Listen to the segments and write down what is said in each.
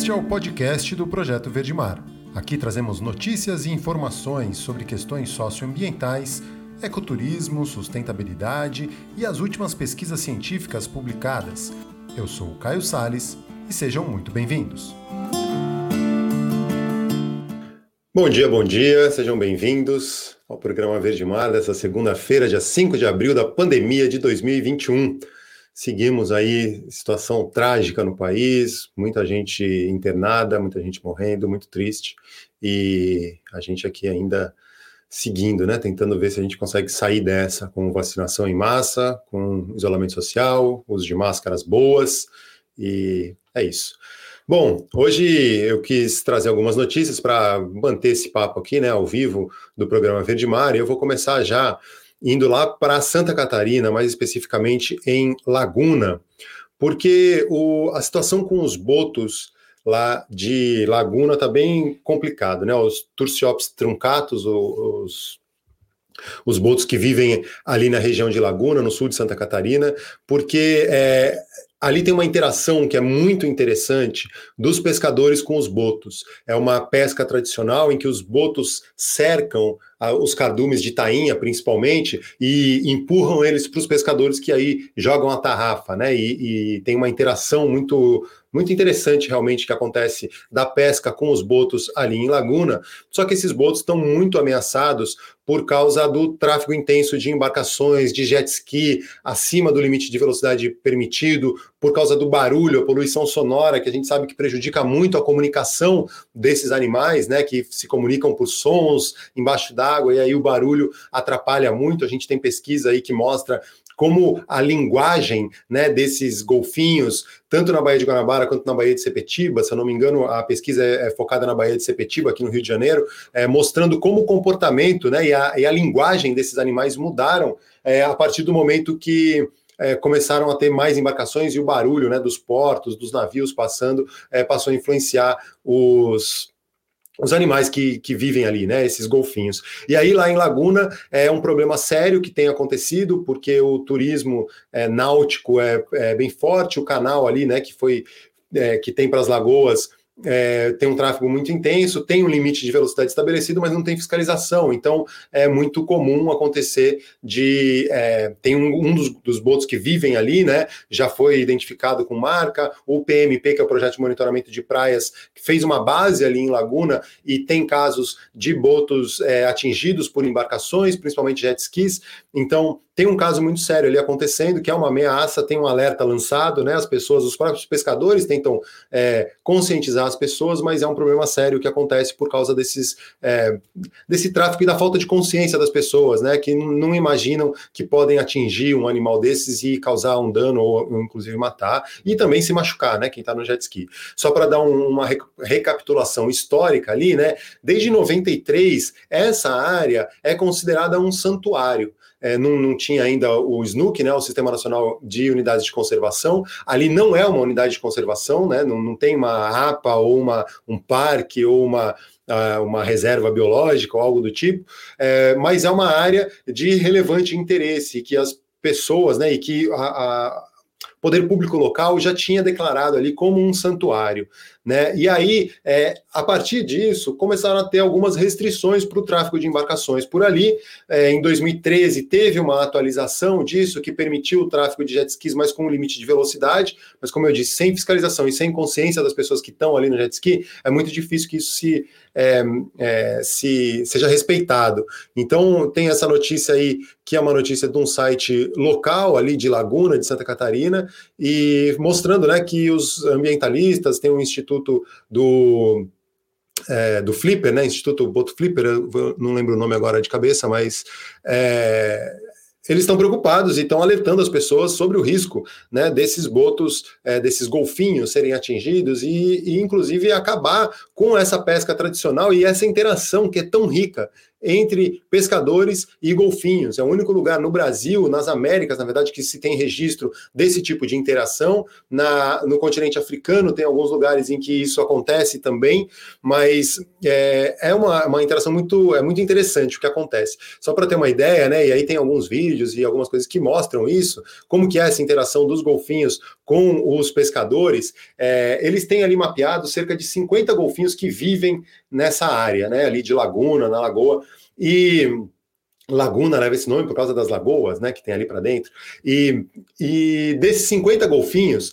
Este é o podcast do Projeto Verde Mar. Aqui trazemos notícias e informações sobre questões socioambientais, ecoturismo, sustentabilidade e as últimas pesquisas científicas publicadas. Eu sou o Caio Sales e sejam muito bem-vindos. Bom dia, bom dia, sejam bem-vindos ao programa Verde Mar dessa segunda-feira, dia 5 de abril da pandemia de 2021. Seguimos aí situação trágica no país, muita gente internada, muita gente morrendo, muito triste, e a gente aqui ainda seguindo, né, tentando ver se a gente consegue sair dessa com vacinação em massa, com isolamento social, uso de máscaras boas, e é isso. Bom, hoje eu quis trazer algumas notícias para manter esse papo aqui, né, ao vivo do programa Verde Mar, e eu vou começar já indo lá para Santa Catarina, mais especificamente em Laguna, porque o, a situação com os botos lá de Laguna está bem complicado, né? Os Turciops truncatus, os, os botos que vivem ali na região de Laguna, no sul de Santa Catarina, porque é, ali tem uma interação que é muito interessante dos pescadores com os botos. É uma pesca tradicional em que os botos cercam os cardumes de tainha, principalmente, e empurram eles para os pescadores que aí jogam a tarrafa, né? E, e tem uma interação muito muito interessante realmente que acontece da pesca com os botos ali em Laguna. Só que esses botos estão muito ameaçados por causa do tráfego intenso de embarcações, de jet ski acima do limite de velocidade permitido, por causa do barulho, a poluição sonora, que a gente sabe que prejudica muito a comunicação desses animais, né, que se comunicam por sons embaixo da água, e aí o barulho atrapalha muito. A gente tem pesquisa aí que mostra como a linguagem né, desses golfinhos, tanto na Baía de Guanabara quanto na Baía de Sepetiba, se eu não me engano, a pesquisa é, é focada na Baía de Sepetiba, aqui no Rio de Janeiro, é, mostrando como o comportamento né, e, a, e a linguagem desses animais mudaram é, a partir do momento que é, começaram a ter mais embarcações e o barulho né, dos portos, dos navios passando, é, passou a influenciar os, os animais que, que vivem ali, né? Esses golfinhos. E aí, lá em Laguna, é um problema sério que tem acontecido, porque o turismo é, náutico é, é, bem forte, o canal ali, né, que foi. É, que tem para as lagoas é, tem um tráfego muito intenso, tem um limite de velocidade estabelecido, mas não tem fiscalização. Então é muito comum acontecer de é, tem um, um dos, dos, botos que vivem ali, né? Já foi identificado com marca. O PMP, que é o projeto de monitoramento de praias, fez uma base ali em Laguna e tem casos de botos é, atingidos por embarcações, principalmente jet skis. Então tem um caso muito sério ali acontecendo, que é uma ameaça, tem um alerta lançado, né? As pessoas, os próprios pescadores tentam é, conscientizar as pessoas, mas é um problema sério que acontece por causa desses, é, desse tráfico e da falta de consciência das pessoas, né? Que não imaginam que podem atingir um animal desses e causar um dano ou, inclusive matar e também se machucar, né? Quem está no jet ski. Só para dar um, uma recapitulação histórica ali, né? Desde 93, essa área é considerada um santuário é, não, não, tinha ainda o SNUC, né, o Sistema Nacional de Unidades de Conservação. Ali não é uma unidade de conservação, né, não, não tem uma APA ou uma, um parque ou uma, uma reserva biológica ou algo do tipo, é, mas é uma área de relevante interesse que as pessoas, né, e que a, a poder público local já tinha declarado ali como um santuário. Né? E aí, é, a partir disso, começaram a ter algumas restrições para o tráfego de embarcações por ali. É, em 2013, teve uma atualização disso que permitiu o tráfego de jet skis, mas com um limite de velocidade. Mas, como eu disse, sem fiscalização e sem consciência das pessoas que estão ali no jet ski, é muito difícil que isso se, é, é, se seja respeitado. Então, tem essa notícia aí, que é uma notícia de um site local ali de Laguna, de Santa Catarina, e mostrando né, que os ambientalistas têm um instituto do é, do Flipper, né? Instituto Boto Flipper, não lembro o nome agora de cabeça, mas é, eles estão preocupados e estão alertando as pessoas sobre o risco né, desses botos, é, desses golfinhos serem atingidos e, e, inclusive, acabar com essa pesca tradicional e essa interação que é tão rica entre pescadores e golfinhos. É o único lugar no Brasil, nas Américas, na verdade, que se tem registro desse tipo de interação. Na, no continente africano tem alguns lugares em que isso acontece também, mas é, é uma, uma interação muito, é muito interessante o que acontece. Só para ter uma ideia, né? E aí tem alguns vídeos e algumas coisas que mostram isso, como que é essa interação dos golfinhos com os pescadores, é, eles têm ali mapeado cerca de 50 golfinhos que vivem nessa área, né, ali de Laguna, na Lagoa, e Laguna leva esse nome por causa das lagoas, né, que tem ali para dentro. E, e desses 50 golfinhos,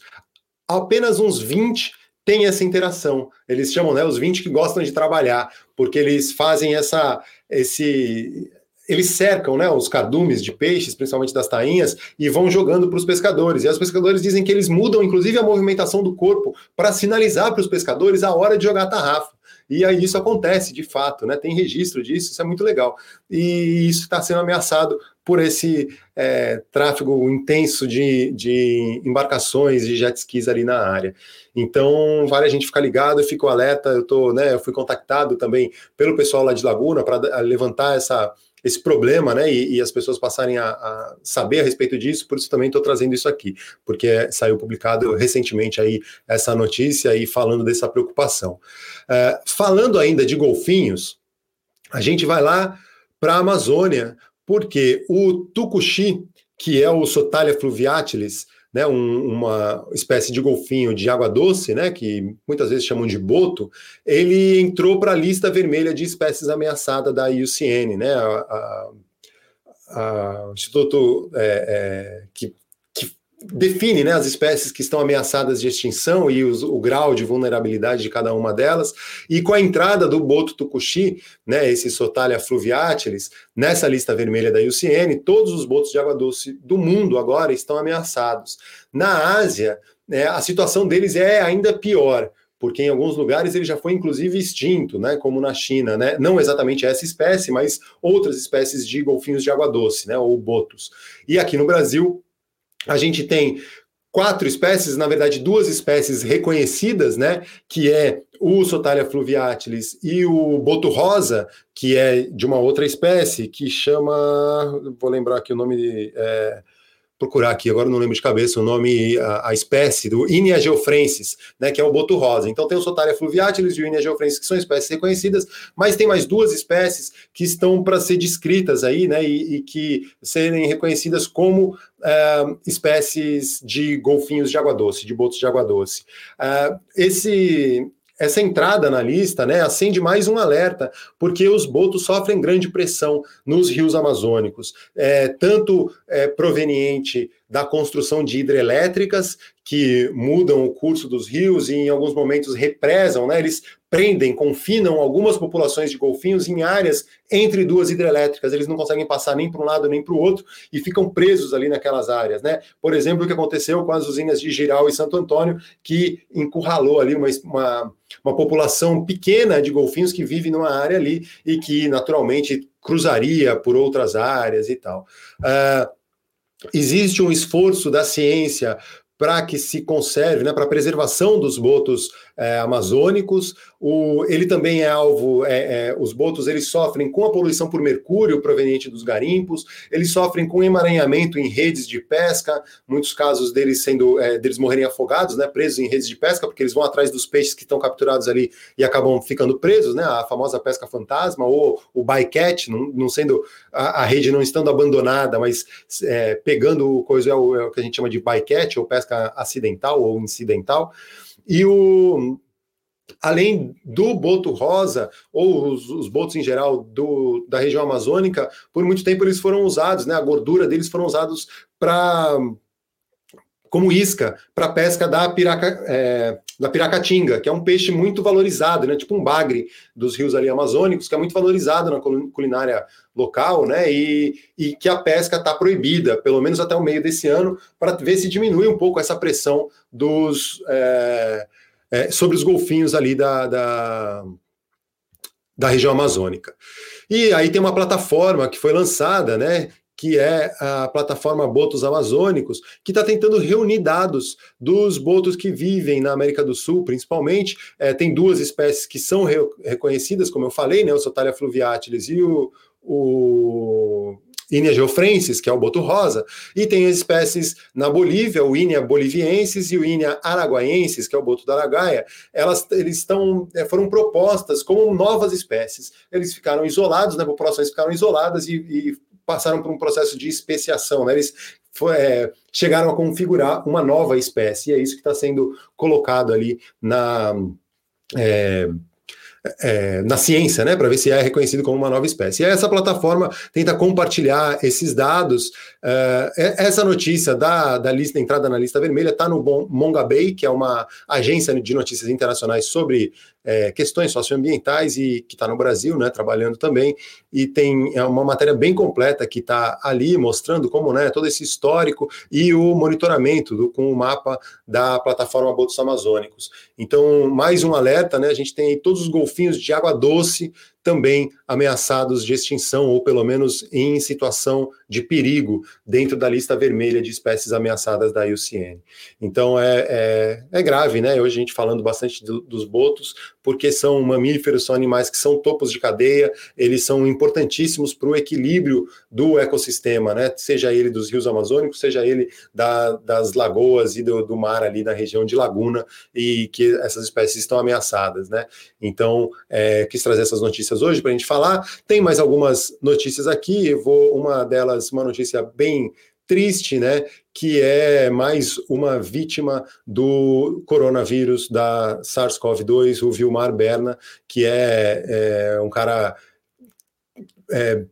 apenas uns 20 têm essa interação. Eles chamam, né, os 20 que gostam de trabalhar, porque eles fazem essa esse eles cercam né, os cardumes de peixes, principalmente das tainhas, e vão jogando para os pescadores. E os pescadores dizem que eles mudam, inclusive, a movimentação do corpo para sinalizar para os pescadores a hora de jogar a tarrafa. E aí isso acontece de fato, né? Tem registro disso, isso é muito legal. E isso está sendo ameaçado por esse é, tráfego intenso de, de embarcações de jet skis ali na área. Então, vale a gente ficar ligado, eu fico alerta, eu tô, né, eu fui contactado também pelo pessoal lá de Laguna para levantar essa, esse problema, né, e, e as pessoas passarem a, a, saber a respeito disso, por isso também estou trazendo isso aqui, porque saiu publicado recentemente aí essa notícia e falando dessa preocupação. É, falando ainda de golfinhos, a gente vai lá para a Amazônia, porque o tucuxi, que é o Sotalia fluviatilis, né, um, uma espécie de golfinho de água doce, né, que muitas vezes chamam de boto, ele entrou para a lista vermelha de espécies ameaçadas da IUCN, né, a, a, a, Instituto é, é, que define né, as espécies que estão ameaçadas de extinção e os, o grau de vulnerabilidade de cada uma delas. E com a entrada do boto tucuxi, né, esse Sotalia fluviatilis, nessa lista vermelha da IUCN, todos os botos de água doce do mundo agora estão ameaçados. Na Ásia, né, a situação deles é ainda pior porque em alguns lugares ele já foi inclusive extinto, né, como na China, né, não exatamente essa espécie, mas outras espécies de golfinhos de água doce, né, ou botos. E aqui no Brasil, a gente tem quatro espécies, na verdade, duas espécies reconhecidas, né? Que é o Sotalia fluviatilis e o boto rosa, que é de uma outra espécie, que chama. Vou lembrar aqui o nome. É, procurar aqui, agora não lembro de cabeça o nome, a, a espécie do Inia geofrensis, né, que é o boto rosa. Então tem o Sotaria fluviatilis e o Inia geofrensis, que são espécies reconhecidas, mas tem mais duas espécies que estão para ser descritas aí, né, e, e que serem reconhecidas como uh, espécies de golfinhos de água doce, de botos de água doce. Uh, esse essa entrada na lista né, acende mais um alerta, porque os botos sofrem grande pressão nos rios amazônicos, é, tanto é, proveniente da construção de hidrelétricas que mudam o curso dos rios e em alguns momentos represam, né? Eles prendem, confinam algumas populações de golfinhos em áreas entre duas hidrelétricas. Eles não conseguem passar nem para um lado nem para o outro e ficam presos ali naquelas áreas, né? Por exemplo, o que aconteceu com as usinas de Giral e Santo Antônio, que encurralou ali uma, uma, uma população pequena de golfinhos que vive numa área ali e que naturalmente cruzaria por outras áreas e tal. Uh, existe um esforço da ciência para que se conserve, né, para a preservação dos botos é, amazônicos. O, ele também é alvo, é, é, os botos eles sofrem com a poluição por mercúrio proveniente dos garimpos, eles sofrem com emaranhamento em redes de pesca, muitos casos deles sendo é, deles morrerem afogados, né, presos em redes de pesca, porque eles vão atrás dos peixes que estão capturados ali e acabam ficando presos, né, a famosa pesca fantasma ou o bycatch, não, não sendo a, a, rede não estando abandonada, mas é, pegando coisa é o, é o que a gente chama de bycatch ou pesca acidental ou incidental. E o além do boto rosa, ou os, os, botos em geral do, da região amazônica, por muito tempo eles foram usados, né? A gordura deles foram usados para como isca para pesca da, piraca, é, da piracatinga, que é um peixe muito valorizado, né? Tipo um bagre dos rios ali amazônicos, que é muito valorizado na culinária local, né? E, e que a pesca está proibida, pelo menos até o meio desse ano, para ver se diminui um pouco essa pressão dos é, é, sobre os golfinhos ali da, da, da região amazônica. E aí tem uma plataforma que foi lançada, né? Que é a plataforma Botos Amazônicos, que está tentando reunir dados dos botos que vivem na América do Sul, principalmente. É, tem duas espécies que são re reconhecidas, como eu falei, né, o Sotalia fluviatilis e o, o Inia geofrensis, que é o boto rosa, e tem as espécies na Bolívia, o Inia boliviensis e o Inia araguaiensis, que é o boto da Araguaia, elas eles estão é, foram propostas como novas espécies. Eles ficaram isolados, né, populações ficaram isoladas e, e passaram por um processo de especiação, né? Eles foi, é, chegaram a configurar uma nova espécie, e é isso que está sendo colocado ali na. É, é, na ciência, né, para ver se é reconhecido como uma nova espécie. E essa plataforma tenta compartilhar esses dados. Uh, essa notícia da, da lista entrada na lista vermelha está no Mongabay, que é uma agência de notícias internacionais sobre é, questões socioambientais e que está no Brasil, né, trabalhando também, e tem é uma matéria bem completa que está ali mostrando como, né, todo esse histórico e o monitoramento do, com o mapa da plataforma Botos Amazônicos. Então, mais um alerta, né, a gente tem todos os golfinhos de água doce também ameaçados de extinção, ou pelo menos em situação de perigo, dentro da lista vermelha de espécies ameaçadas da IUCN. Então é, é, é grave, né? Hoje a gente falando bastante do, dos botos, porque são mamíferos, são animais que são topos de cadeia, eles são importantíssimos para o equilíbrio do ecossistema, né? Seja ele dos rios amazônicos, seja ele da, das lagoas e do, do mar ali da região de Laguna, e que essas espécies estão ameaçadas, né? Então, é, quis trazer essas notícias notícias hoje para a gente falar. Tem mais algumas notícias aqui. vou uma delas, uma notícia bem triste, né? Que é mais uma vítima do coronavírus da SARS-CoV-2, o Vilmar Berna, que é, é um cara é,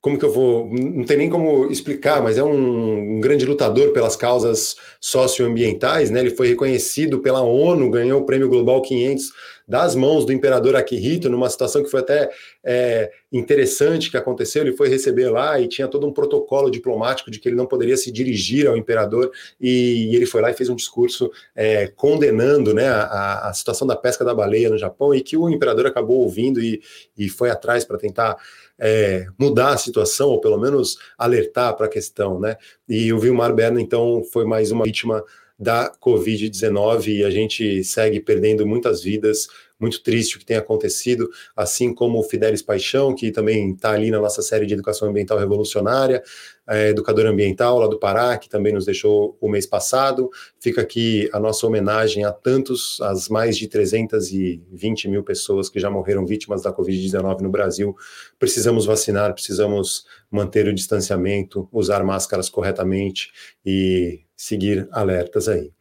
como que eu vou. Não tem nem como explicar, mas é um, um, grande lutador pelas causas socioambientais, né? Ele foi reconhecido pela ONU, ganhou o Prêmio Global 500 das mãos do imperador Akihito, numa situação que foi até é, interessante que aconteceu. Ele foi receber lá e tinha todo um protocolo diplomático de que ele não poderia se dirigir ao imperador, e, e ele foi lá e fez um discurso é, condenando né, a, a, situação da pesca da baleia no Japão, e que o imperador acabou ouvindo e, e foi atrás para tentar. É, mudar a situação, ou pelo menos alertar para a questão, né? E o Vilmar Berna, então, foi mais uma vítima da Covid-19 e a gente segue perdendo muitas vidas. Muito triste o que tem acontecido, assim como o Fidelis Paixão, que também está ali na nossa série de educação ambiental revolucionária, é, educador ambiental lá do Pará, que também nos deixou o mês passado. Fica aqui a nossa homenagem a tantos, as mais de 320 mil pessoas que já morreram vítimas da Covid-19 no Brasil. Precisamos vacinar, precisamos manter o distanciamento, usar máscaras corretamente e seguir alertas aí.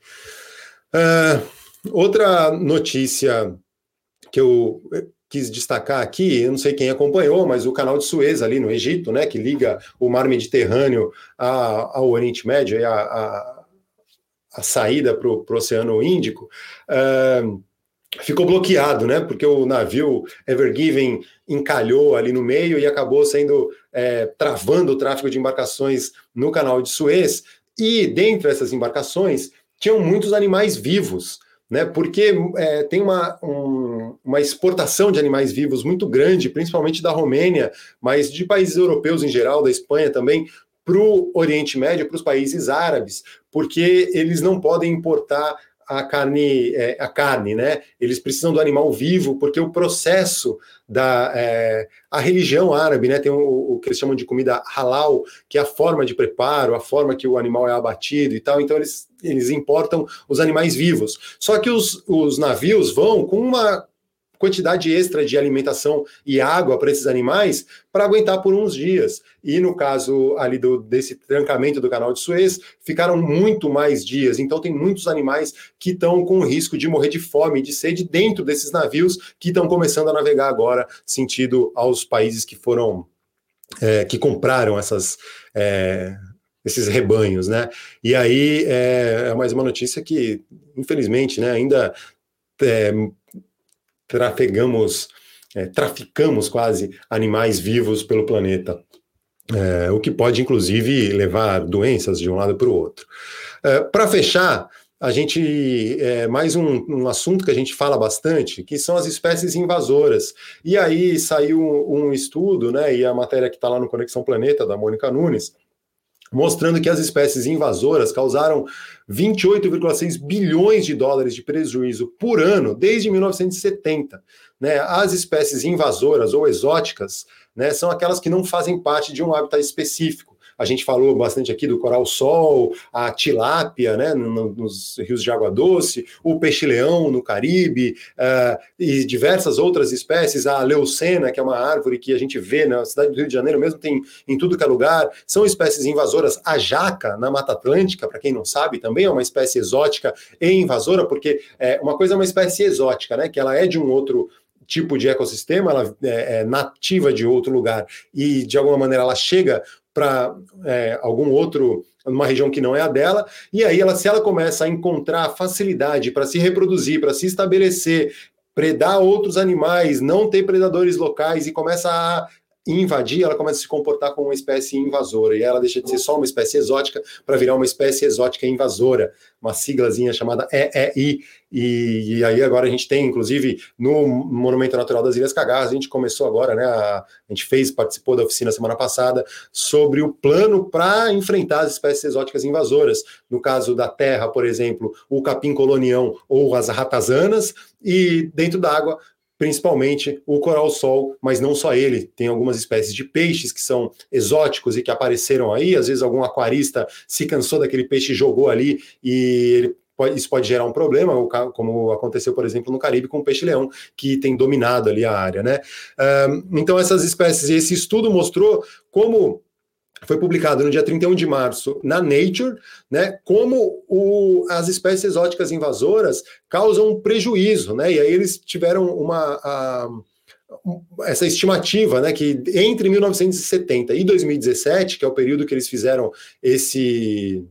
Uh, outra notícia que eu quis destacar aqui, eu não sei quem acompanhou, mas o canal de Suez ali no Egito, né, que liga o mar Mediterrâneo ao Oriente Médio e a, a, a saída para o Oceano Índico, uh, ficou bloqueado, né, porque o navio Ever Given encalhou ali no meio e acabou sendo é, travando o tráfego de embarcações no canal de Suez. E dentro dessas embarcações tinham muitos animais vivos, né? Porque é, tem uma, um, uma exportação de animais vivos muito grande, principalmente da Romênia, mas de países europeus em geral, da Espanha também, para o Oriente Médio, para os países árabes, porque eles não podem importar a carne, é, a carne, né? Eles precisam do animal vivo, porque o processo da é, a religião árabe, né? Tem o, o, que eles chamam de comida halal, que é a forma de preparo, a forma que o animal é abatido e tal. Então eles, eles importam os animais vivos. Só que os, os navios vão com uma quantidade extra de alimentação e água para esses animais para aguentar por uns dias. E no caso ali do, desse trancamento do canal de Suez, ficaram muito mais dias. Então tem muitos animais que estão com risco de morrer de fome, de sede dentro desses navios que estão começando a navegar agora sentido aos países que foram é, que compraram essas é, esses rebanhos, né? E aí é, é mais uma notícia que, infelizmente, né, ainda é, trafegamos, é, traficamos quase animais vivos pelo planeta. É, o que pode, inclusive, levar doenças de um lado para o outro. É, para fechar, a gente é, mais um, um, assunto que a gente fala bastante, que são as espécies invasoras. E aí saiu um, um estudo, né? E a matéria que está lá no Conexão Planeta da Mônica Nunes, mostrando que as espécies invasoras causaram 28,6 bilhões de dólares de prejuízo por ano desde 1970. Né? As espécies invasoras ou exóticas né, são aquelas que não fazem parte de um hábitat específico. A gente falou bastante aqui do coral-sol, a tilápia, né, nos rios de água doce, o peixe-leão no Caribe, uh, e diversas outras espécies, a leucena, que é uma árvore que a gente vê na cidade do Rio de Janeiro mesmo, tem em tudo que é lugar, são espécies invasoras. A jaca, na Mata Atlântica, para quem não sabe, também é uma espécie exótica e invasora, porque é, uma coisa é uma espécie exótica, né, que ela é de um outro tipo de ecossistema, ela é, é nativa de outro lugar e de alguma maneira ela chega para é, algum outro numa região que não é a dela, e aí ela, se ela começa a encontrar facilidade para se reproduzir, para se estabelecer, predar outros animais, não ter predadores locais e começa a invadir, ela começa a se comportar como uma espécie invasora, e ela deixa de ser só uma espécie exótica para virar uma espécie exótica invasora, uma siglazinha chamada EEI, e, e, aí agora a gente tem, inclusive, no Monumento Natural das Ilhas Cagarras, a gente começou agora, né, a, a gente fez, participou da oficina semana passada, sobre o plano para enfrentar as espécies exóticas invasoras, no caso da terra, por exemplo, o capim colonião ou as ratazanas, e dentro da água, principalmente o coral-sol, mas não só ele, tem algumas espécies de peixes que são exóticos e que apareceram aí, às vezes algum aquarista se cansou daquele peixe jogou ali e isso pode gerar um problema, como aconteceu, por exemplo, no Caribe com o peixe-leão, que tem dominado ali a área, né? Então, essas espécies, esse estudo mostrou como foi publicado no dia 31 de março na Nature, né, como o, as espécies exóticas invasoras causam prejuízo, né, e aí eles tiveram uma, a, essa estimativa, né, que entre 1970 e 2017, que é o período que eles fizeram esse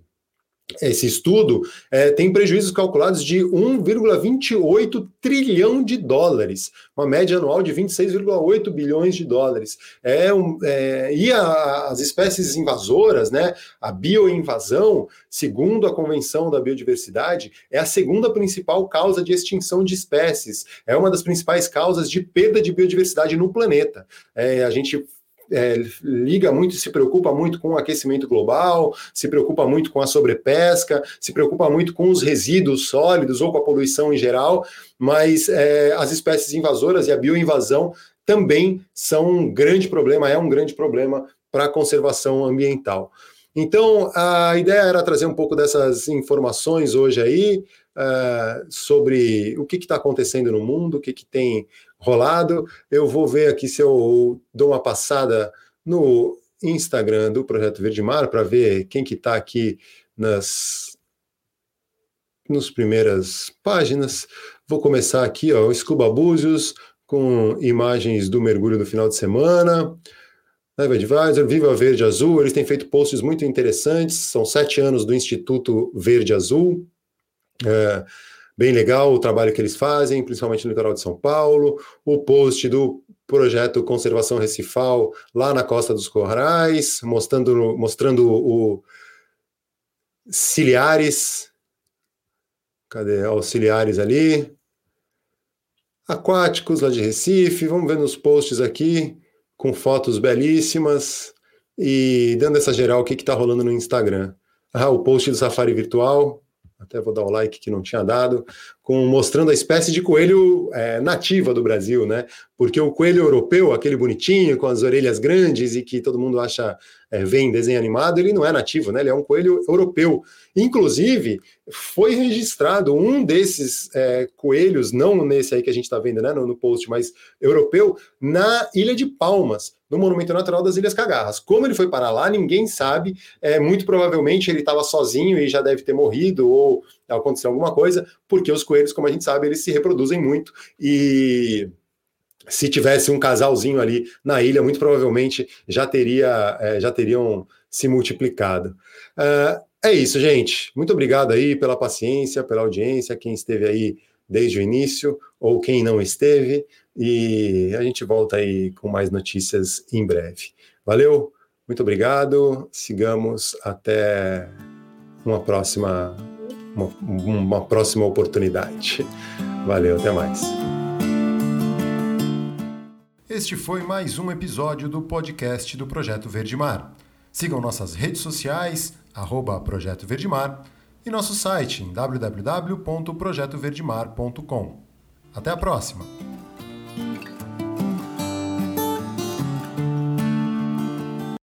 esse estudo é, tem prejuízos calculados de 1,28 trilhão de dólares, uma média anual de 26,8 bilhões de dólares. É, um, é e a, as espécies invasoras, né, a bioinvasão, segundo a Convenção da Biodiversidade, é a segunda principal causa de extinção de espécies, é uma das principais causas de perda de biodiversidade no planeta. É, a gente é, liga muito, se preocupa muito com o aquecimento global, se preocupa muito com a sobrepesca, se preocupa muito com os resíduos sólidos ou com a poluição em geral, mas é, as espécies invasoras e a bioinvasão também são um grande problema, é um grande problema para a conservação ambiental. Então, a ideia era trazer um pouco dessas informações hoje aí, uh, sobre o que está acontecendo no mundo, o que, que tem rolado. Eu vou ver aqui se eu dou uma passada no Instagram do Projeto Verde Mar para ver quem que está aqui nas nos primeiras páginas. Vou começar aqui, ó, o Scuba Búzios, com imagens do mergulho do final de semana. Advisor, Viva Verde Azul, eles têm feito posts muito interessantes, são sete anos do Instituto Verde Azul. É, bem legal o trabalho que eles fazem, principalmente no litoral de São Paulo, o post do projeto Conservação Recifal lá na Costa dos Corais, mostrando, mostrando o ciliares, cadê? Auxiliares ali, aquáticos lá de Recife, vamos ver nos posts aqui, com fotos belíssimas, e dando essa geral, o que está rolando no Instagram. Ah, o post do Safari Virtual, até vou dar o like que não tinha dado, com, mostrando a espécie de coelho é, nativa do Brasil, né? Porque o coelho europeu, aquele bonitinho, com as orelhas grandes e que todo mundo acha é, desenho animado, ele não é nativo, né? Ele é um coelho europeu. Inclusive, foi registrado um desses é, coelhos, não nesse aí que a gente está vendo né, no, no post, mas europeu, na Ilha de Palmas, no Monumento Natural das Ilhas Cagarras. Como ele foi para lá, ninguém sabe. É, muito provavelmente ele estava sozinho e já deve ter morrido ou aconteceu alguma coisa, porque os coelhos, como a gente sabe, eles se reproduzem muito e se tivesse um casalzinho ali na ilha, muito provavelmente já teria é, já teriam se multiplicado. Uh, é isso, gente. Muito obrigado aí pela paciência, pela audiência, quem esteve aí desde o início ou quem não esteve. E a gente volta aí com mais notícias em breve. Valeu, muito obrigado. Sigamos até uma próxima uma, uma próxima oportunidade. Valeu, até mais. Este foi mais um episódio do podcast do Projeto Verde Mar. Sigam nossas redes sociais, arroba Projeto e nosso site em www.projetoverdemar.com. Até a próxima!